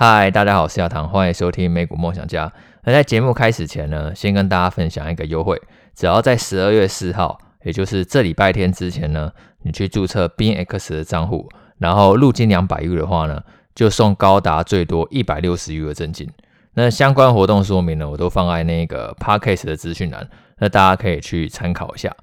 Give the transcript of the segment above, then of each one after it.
嗨，大家好，我是小唐，欢迎收听美股梦想家。那在节目开始前呢，先跟大家分享一个优惠，只要在十二月四号，也就是这礼拜天之前呢，你去注册 B X 的账户，然后入金两百亿的话呢，就送高达最多一百六十亿的赠金。那相关活动说明呢，我都放在那个 Podcast 的资讯栏，那大家可以去参考一下。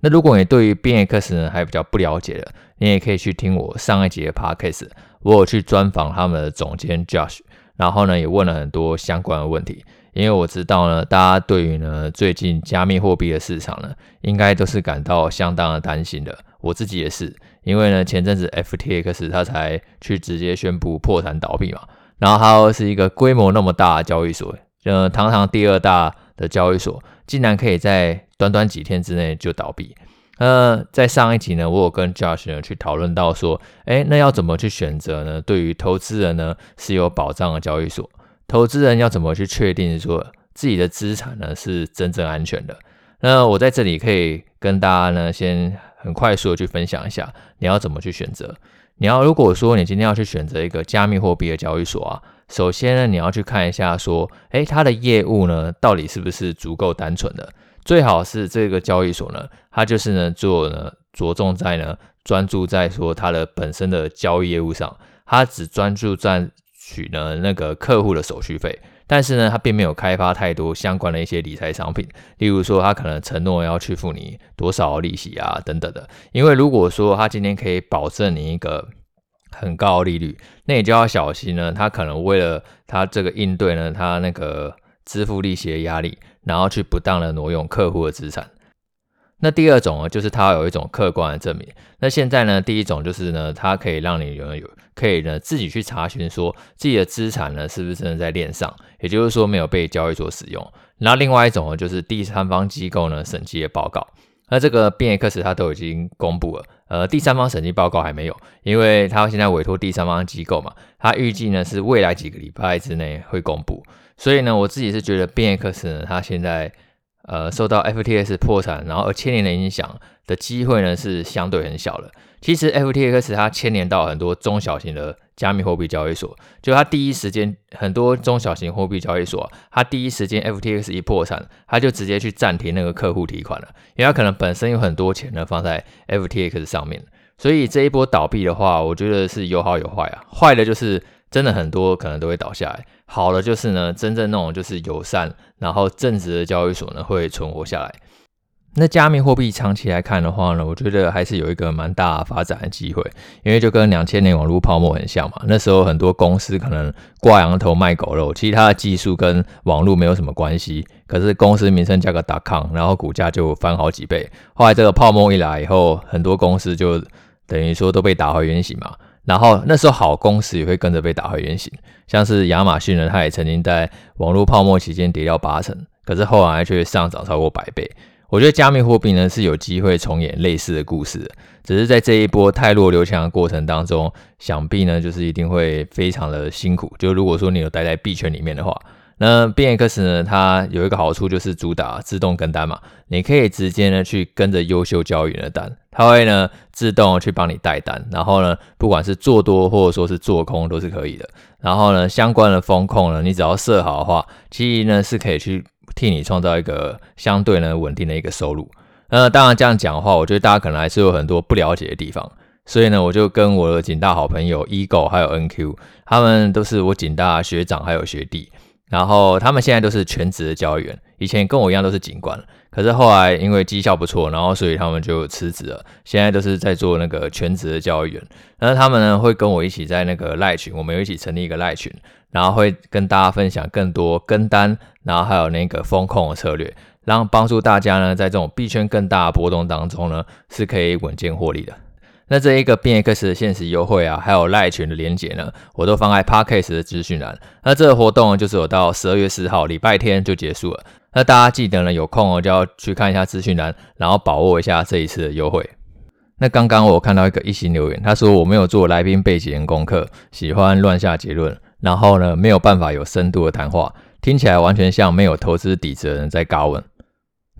那如果你对于 bin x 呢还比较不了解的，你也可以去听我上一集的 Podcast。我有去专访他们的总监 Josh，然后呢也问了很多相关的问题，因为我知道呢，大家对于呢最近加密货币的市场呢，应该都是感到相当的担心的。我自己也是，因为呢前阵子 FTX 它才去直接宣布破产倒闭嘛，然后它又是一个规模那么大的交易所，呃，堂堂第二大的交易所，竟然可以在短短几天之内就倒闭。呃，在上一集呢，我有跟 Josh 呢去讨论到说，诶，那要怎么去选择呢？对于投资人呢是有保障的交易所，投资人要怎么去确定说自己的资产呢是真正安全的？那我在这里可以跟大家呢先很快速的去分享一下，你要怎么去选择。你要如果说你今天要去选择一个加密货币的交易所啊，首先呢你要去看一下说，诶，它的业务呢到底是不是足够单纯的？最好是这个交易所呢，它就是呢做呢着重在呢专注在说它的本身的交易业务上，它只专注赚取呢那个客户的手续费，但是呢它并没有开发太多相关的一些理财商品，例如说它可能承诺要去付你多少利息啊等等的，因为如果说它今天可以保证你一个很高利率，那你就要小心呢，他可能为了他这个应对呢他那个支付利息的压力。然后去不当的挪用客户的资产。那第二种呢，就是它有一种客观的证明。那现在呢，第一种就是呢，它可以让你拥有可以呢自己去查询说自己的资产呢是不是真的在链上，也就是说没有被交易所使用。那另外一种呢，就是第三方机构呢审计的报告。那这个 B X 它都已经公布了，呃，第三方审计报告还没有，因为它现在委托第三方机构嘛，它预计呢是未来几个礼拜之内会公布。所以呢，我自己是觉得 B X 呢，它现在呃受到 FTX 破产，然后而牵连的影响的机会呢是相对很小的。其实 FTX 它牵连到很多中小型的加密货币交易所，就它第一时间很多中小型货币交易所，它第一时间 FTX 一破产，它就直接去暂停那个客户提款了，因为它可能本身有很多钱呢放在 FTX 上面。所以这一波倒闭的话，我觉得是有好有坏啊。坏的就是真的很多可能都会倒下来。好的就是呢，真正那种就是友善，然后正直的交易所呢会存活下来。那加密货币长期来看的话呢，我觉得还是有一个蛮大发展的机会，因为就跟两千年网络泡沫很像嘛。那时候很多公司可能挂羊头卖狗肉，其实它的技术跟网络没有什么关系，可是公司名称加个 .com，然后股价就翻好几倍。后来这个泡沫一来以后，很多公司就等于说都被打回原形嘛。然后那时候好公司也会跟着被打回原形，像是亚马逊呢，它也曾经在网络泡沫期间跌掉八成，可是后来却上涨超过百倍。我觉得加密货币呢是有机会重演类似的故事，只是在这一波汰弱留强的过程当中，想必呢就是一定会非常的辛苦。就如果说你有待在币圈里面的话。那 BNX 呢，它有一个好处就是主打自动跟单嘛，你可以直接呢去跟着优秀交易员的单，它会呢自动去帮你带单，然后呢不管是做多或者说是做空都是可以的。然后呢相关的风控呢，你只要设好的话，其实呢是可以去替你创造一个相对呢稳定的一个收入。那当然这样讲的话，我觉得大家可能还是有很多不了解的地方，所以呢我就跟我的警大好朋友 Ego 还有 NQ，他们都是我警大学长还有学弟。然后他们现在都是全职的交易员，以前跟我一样都是警官，可是后来因为绩效不错，然后所以他们就辞职了，现在都是在做那个全职的交易员。然后他们呢会跟我一起在那个赖群，我们有一起成立一个赖群，然后会跟大家分享更多跟单，然后还有那个风控的策略，然后帮助大家呢在这种币圈更大的波动当中呢是可以稳健获利的。那这一个 b x 的限时优惠啊，还有赖群的连结呢，我都放在 Podcast 的资讯栏。那这个活动，就是有到十二月四号礼拜天就结束了。那大家记得呢，有空哦就要去看一下资讯栏，然后把握一下这一次的优惠。那刚刚我看到一个一行留言，他说我没有做来宾背景功课，喜欢乱下结论，然后呢没有办法有深度的谈话，听起来完全像没有投资底子的人在尬问。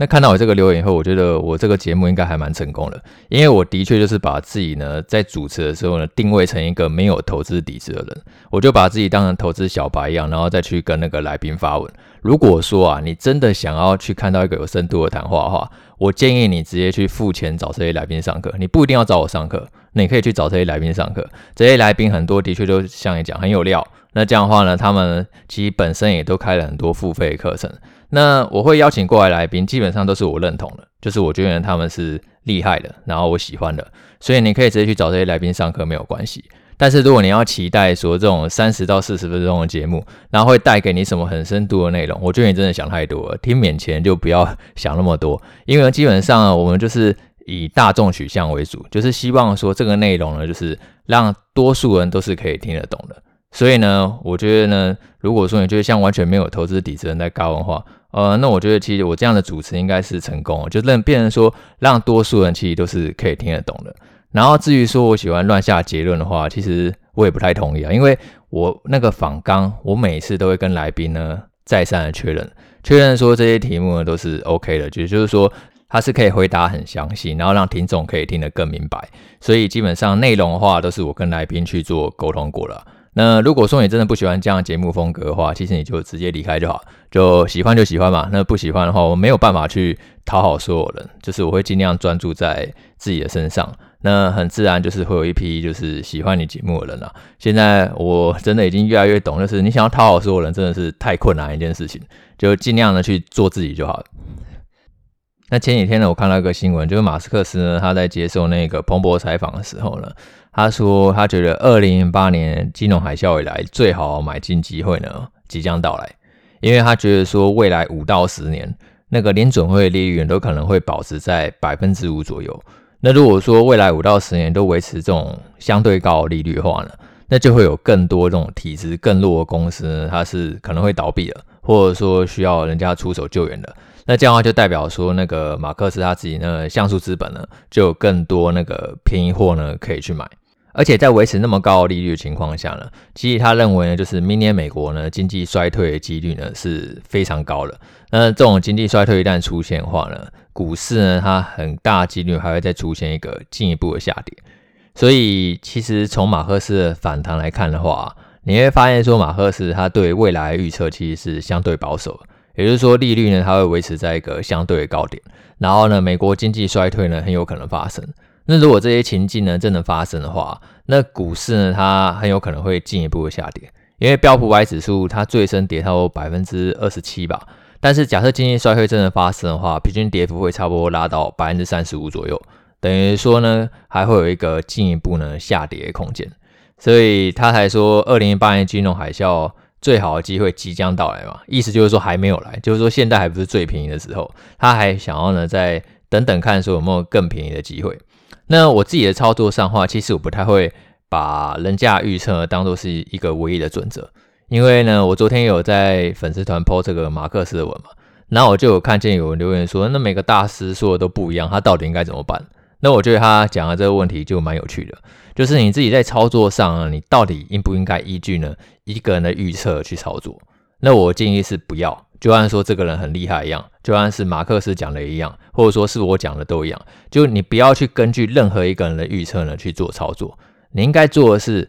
那看到我这个留言以后，我觉得我这个节目应该还蛮成功的，因为我的确就是把自己呢在主持的时候呢定位成一个没有投资底子的人，我就把自己当成投资小白一样，然后再去跟那个来宾发问。如果说啊，你真的想要去看到一个有深度的谈话的话，我建议你直接去付钱找这些来宾上课，你不一定要找我上课，那你可以去找这些来宾上课。这些来宾很多的确都像你讲很有料，那这样的话呢，他们其实本身也都开了很多付费课程。那我会邀请过来来宾，基本上都是我认同的，就是我觉得他们是厉害的，然后我喜欢的，所以你可以直接去找这些来宾上课没有关系。但是如果你要期待说这种三十到四十分钟的节目，然后会带给你什么很深度的内容，我觉得你真的想太多了。听免钱就不要 想那么多，因为基本上我们就是以大众取向为主，就是希望说这个内容呢，就是让多数人都是可以听得懂的。所以呢，我觉得呢，如果说你觉得像完全没有投资底子人在高的话，呃，那我觉得其实我这样的主持应该是成功，就让变成说让多数人其实都是可以听得懂的。然后至于说我喜欢乱下结论的话，其实我也不太同意啊，因为我那个访纲，我每次都会跟来宾呢再三的确认，确认说这些题目呢都是 OK 的，也就是说他是可以回答很详细，然后让听众可以听得更明白。所以基本上内容的话都是我跟来宾去做沟通过了。那如果说你真的不喜欢这样节目风格的话，其实你就直接离开就好，就喜欢就喜欢嘛。那不喜欢的话，我没有办法去讨好所有人，就是我会尽量专注在自己的身上。那很自然就是会有一批就是喜欢你节目的人啦。现在我真的已经越来越懂，就是你想要讨好所有人，真的是太困难一件事情，就尽量的去做自己就好了。那前几天呢，我看到一个新闻，就是马斯克斯呢，他在接受那个彭博采访的时候呢，他说他觉得二零零八年金融海啸以来最好买进机会呢即将到来，因为他觉得说未来五到十年那个联准会利率都可能会保持在百分之五左右。那如果说未来五到十年都维持这种相对高的利率的话呢，那就会有更多这种体质更弱的公司呢，它是可能会倒闭了，或者说需要人家出手救援的。那这样的话就代表说，那个马克思他自己呢，像素资本呢，就有更多那个便宜货呢可以去买。而且在维持那么高的利率的情况下呢，其实他认为呢，就是明年美国呢经济衰退的几率呢是非常高的。那这种经济衰退一旦出现的话呢，股市呢它很大几率还会再出现一个进一步的下跌。所以其实从马克思的反弹来看的话，你会发现说马克思他对未来预测其实是相对保守，也就是说利率呢它会维持在一个相对的高点，然后呢美国经济衰退呢很有可能发生。那如果这些情境呢真的发生的话，那股市呢它很有可能会进一步的下跌，因为标普五百指数它最深跌到百分之二十七吧。但是假设经济衰退真的发生的话，平均跌幅会差不多拉到百分之三十五左右，等于说呢还会有一个进一步呢下跌的空间。所以他才说二零一八年金融海啸最好的机会即将到来嘛，意思就是说还没有来，就是说现在还不是最便宜的时候，他还想要呢再等等看说有没有更便宜的机会。那我自己的操作上话，其实我不太会把人家预测当做是一个唯一的准则，因为呢，我昨天有在粉丝团 po 这个马克思的文嘛，然后我就有看见有人留言说，那每个大师说的都不一样，他到底应该怎么办？那我觉得他讲的这个问题就蛮有趣的，就是你自己在操作上啊，你到底应不应该依据呢一个人的预测去操作？那我建议是不要。就按说这个人很厉害一样，就按是马克思讲的一样，或者说是我讲的都一样，就你不要去根据任何一个人的预测呢去做操作。你应该做的是，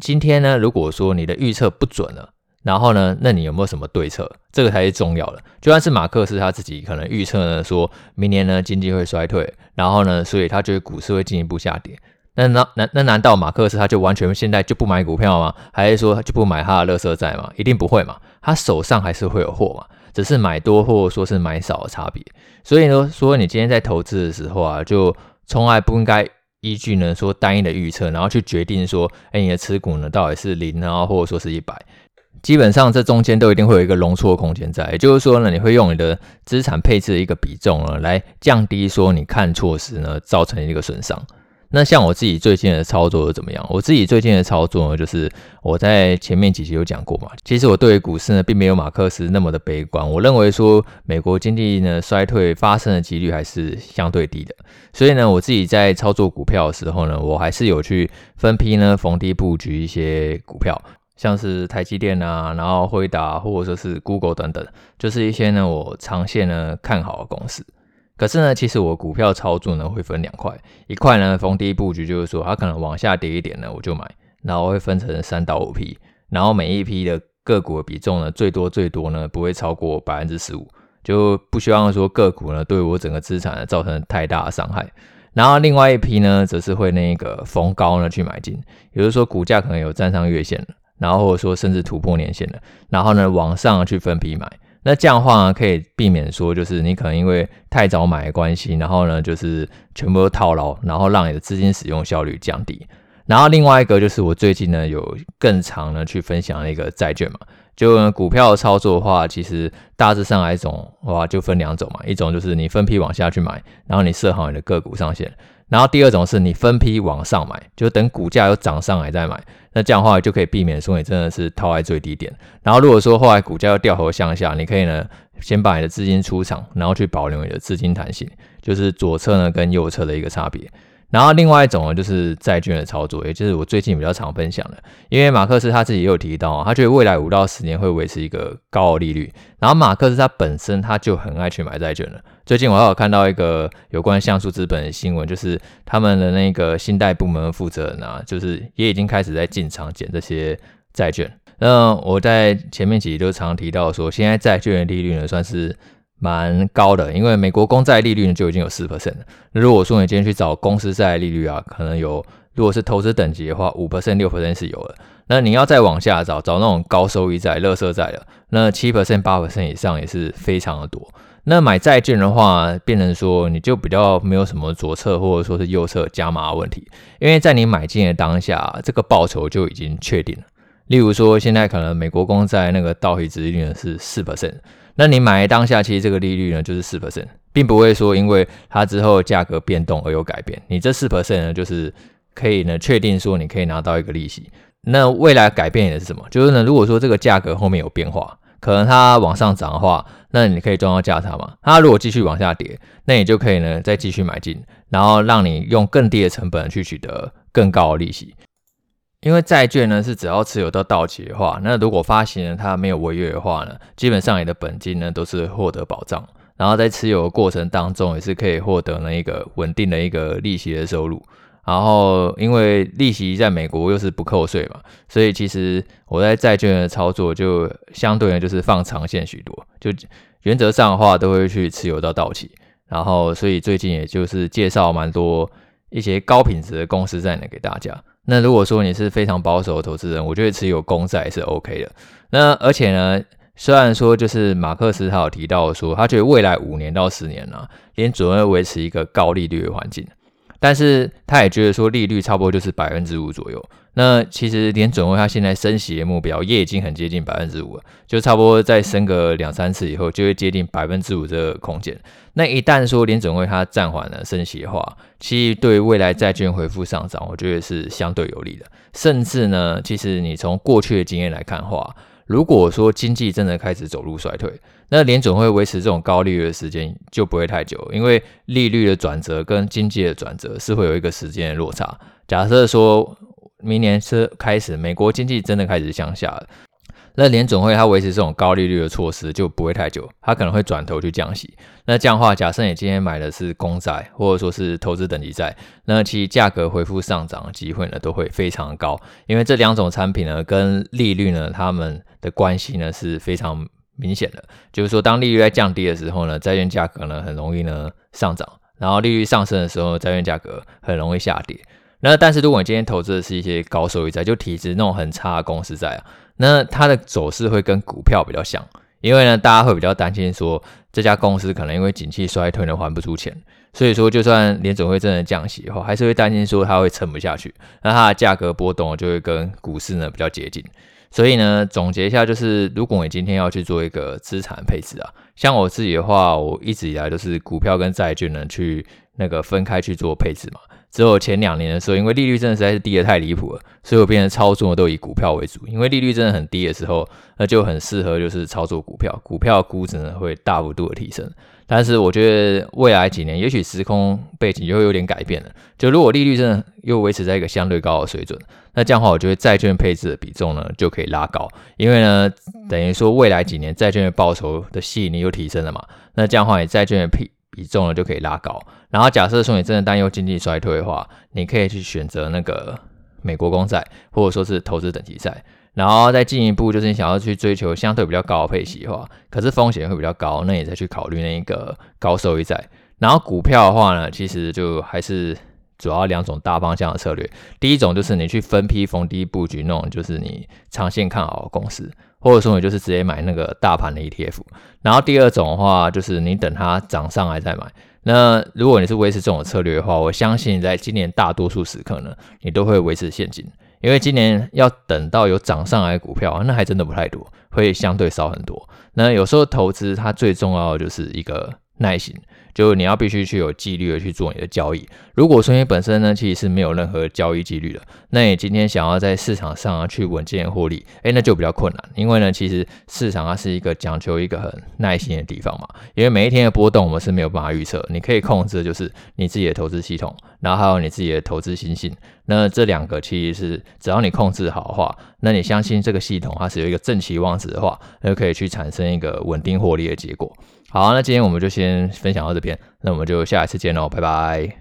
今天呢，如果说你的预测不准了，然后呢，那你有没有什么对策？这个才是重要的。就按是马克思他自己可能预测呢，说明年呢经济会衰退，然后呢，所以他觉得股市会进一步下跌。那那那那难道马克思他就完全现在就不买股票吗？还是说就不买他的垃圾债吗？一定不会嘛，他手上还是会有货嘛，只是买多或者说是买少的差别。所以呢，说你今天在投资的时候啊，就从来不应该依据呢说单一的预测，然后去决定说，哎，你的持股呢到底是零啊，或者说是一百，基本上这中间都一定会有一个容错空间在。也就是说呢，你会用你的资产配置的一个比重呢，来降低说你看错时呢造成一个损伤。那像我自己最近的操作是怎么样？我自己最近的操作呢，就是我在前面几集有讲过嘛。其实我对股市呢，并没有马克思那么的悲观。我认为说，美国经济呢衰退发生的几率还是相对低的。所以呢，我自己在操作股票的时候呢，我还是有去分批呢逢低布局一些股票。像是台积电啊，然后辉达或者说是 Google 等等，就是一些呢我长线呢看好的公司。可是呢，其实我股票操作呢会分两块，一块呢逢低布局，就是说它可能往下跌一点呢我就买，然后会分成三到五批，然后每一批的个股的比重呢最多最多呢不会超过百分之十五，就不希望说个股呢对我整个资产呢造成太大的伤害。然后另外一批呢则是会那个逢高呢去买进，也就是说股价可能有站上月线了，然后或者说甚至突破年线了，然后呢往上去分批买。那这样的话，可以避免说，就是你可能因为太早买的关系，然后呢，就是全部都套牢，然后让你的资金使用效率降低。然后另外一个就是我最近呢有更长呢去分享的一个债券嘛，就股票的操作的话，其实大致上来讲，哇，就分两种嘛，一种就是你分批往下去买，然后你设好你的个股上限。然后第二种是你分批往上买，就等股价又涨上来再买。那这样的话就可以避免说你真的是套在最低点。然后如果说后来股价又掉头向下，你可以呢先把你的资金出场，然后去保留你的资金弹性，就是左侧呢跟右侧的一个差别。然后另外一种呢，就是债券的操作，也就是我最近比较常分享的。因为马克思他自己也有提到，他觉得未来五到十年会维持一个高利率。然后马克思他本身他就很爱去买债券了。最近我还有看到一个有关像素资本的新闻，就是他们的那个信贷部门负责人啊，就是也已经开始在进场捡这些债券。那我在前面几集都常提到说，现在债券的利率呢算是。蛮高的，因为美国公债利率呢就已经有四 percent 了。那如果说你今天去找公司债利率啊，可能有，如果是投资等级的话，五 percent、六 percent 是有的。那你要再往下找，找那种高收益债、垃圾债的，那七 percent、八 percent 以上也是非常的多。那买债券的话，变成说你就比较没有什么左侧或者说是右侧加码问题，因为在你买进的当下，这个报酬就已经确定了。例如说，现在可能美国公债那个到期值利率呢是四 percent。那你买当下，其实这个利率呢就是四 percent，并不会说因为它之后价格变动而有改变。你这四 percent 呢，就是可以呢确定说你可以拿到一个利息。那未来改变的是什么？就是呢，如果说这个价格后面有变化，可能它往上涨的话，那你可以赚到价差嘛。它如果继续往下跌，那你就可以呢再继续买进，然后让你用更低的成本去取得更高的利息。因为债券呢是只要持有到到期的话，那如果发行人他没有违约的话呢，基本上你的本金呢都是获得保障，然后在持有的过程当中也是可以获得那一个稳定的一个利息的收入。然后因为利息在美国又是不扣税嘛，所以其实我在债券的操作就相对呢就是放长线许多，就原则上的话都会去持有到到期。然后所以最近也就是介绍蛮多一些高品质的公司在呢给大家。那如果说你是非常保守的投资人，我觉得持有公债是 OK 的。那而且呢，虽然说就是马克思他有提到说，他觉得未来五年到十年呢、连，准会维持一个高利率的环境，但是他也觉得说利率差不多就是百分之五左右。那其实联准会他现在升息的目标也已经很接近百分之五了，就差不多再升个两三次以后，就会接近百分之五这个空间。那一旦说联准会它暂缓了升息的话，其实对未来债券恢复上涨，我觉得是相对有利的。甚至呢，其实你从过去的经验来看的话，如果说经济真的开始走入衰退，那联准会维持这种高利率的时间就不会太久，因为利率的转折跟经济的转折是会有一个时间的落差。假设说。明年是开始，美国经济真的开始向下了，那联准会它维持这种高利率的措施就不会太久，它可能会转头去降息。那这样的话，假设你今天买的是公债或者说是投资等级债，那其实价格恢复上涨的机会呢都会非常高，因为这两种产品呢跟利率呢它们的关系呢是非常明显的，就是说当利率在降低的时候呢，债券价格呢很容易呢上涨，然后利率上升的时候，债券价格很容易下跌。那但是如果你今天投资的是一些高收益债，就体质那种很差的公司债啊，那它的走势会跟股票比较像，因为呢大家会比较担心说这家公司可能因为景气衰退呢还不出钱，所以说就算联总会真的降息以后，还是会担心说它会撑不下去，那它的价格波动就会跟股市呢比较接近。所以呢总结一下就是，如果你今天要去做一个资产配置啊，像我自己的话，我一直以来都是股票跟债券呢去那个分开去做配置嘛。只有前两年的时候，因为利率真的实在是低得太离谱了，所以我变成操作都以股票为主。因为利率真的很低的时候，那就很适合就是操作股票，股票估值呢会大幅度的提升。但是我觉得未来几年，也许时空背景就会有点改变了。就如果利率真的又维持在一个相对高的水准，那这样的话，我觉得债券配置的比重呢就可以拉高，因为呢等于说未来几年债券的报酬的吸引力又提升了嘛。那这样的话，你债券的比比重呢就可以拉高。然后假设说你真的担忧经济衰退的话，你可以去选择那个美国公债，或者说是投资等级债。然后再进一步，就是你想要去追求相对比较高的配息的话，可是风险会比较高，那你再去考虑那一个高收益债。然后股票的话呢，其实就还是主要两种大方向的策略。第一种就是你去分批逢低布局那种，就是你长线看好的公司，或者说你就是直接买那个大盘的 ETF。然后第二种的话，就是你等它涨上来再买。那如果你是维持这种策略的话，我相信在今年大多数时刻呢，你都会维持现金。因为今年要等到有涨上来的股票，那还真的不太多，会相对少很多。那有时候投资它最重要的就是一个耐心。就是你要必须去有纪律的去做你的交易。如果说你本身呢，其实是没有任何交易纪律的，那你今天想要在市场上去稳健获利，诶，那就比较困难。因为呢，其实市场它是一个讲究一个很耐心的地方嘛。因为每一天的波动我们是没有办法预测，你可以控制的就是你自己的投资系统，然后还有你自己的投资心性。那这两个其实是只要你控制好的话，那你相信这个系统它是有一个正期望值的话，那就可以去产生一个稳定获利的结果。好，那今天我们就先分享到这边，那我们就下一次见喽，拜拜。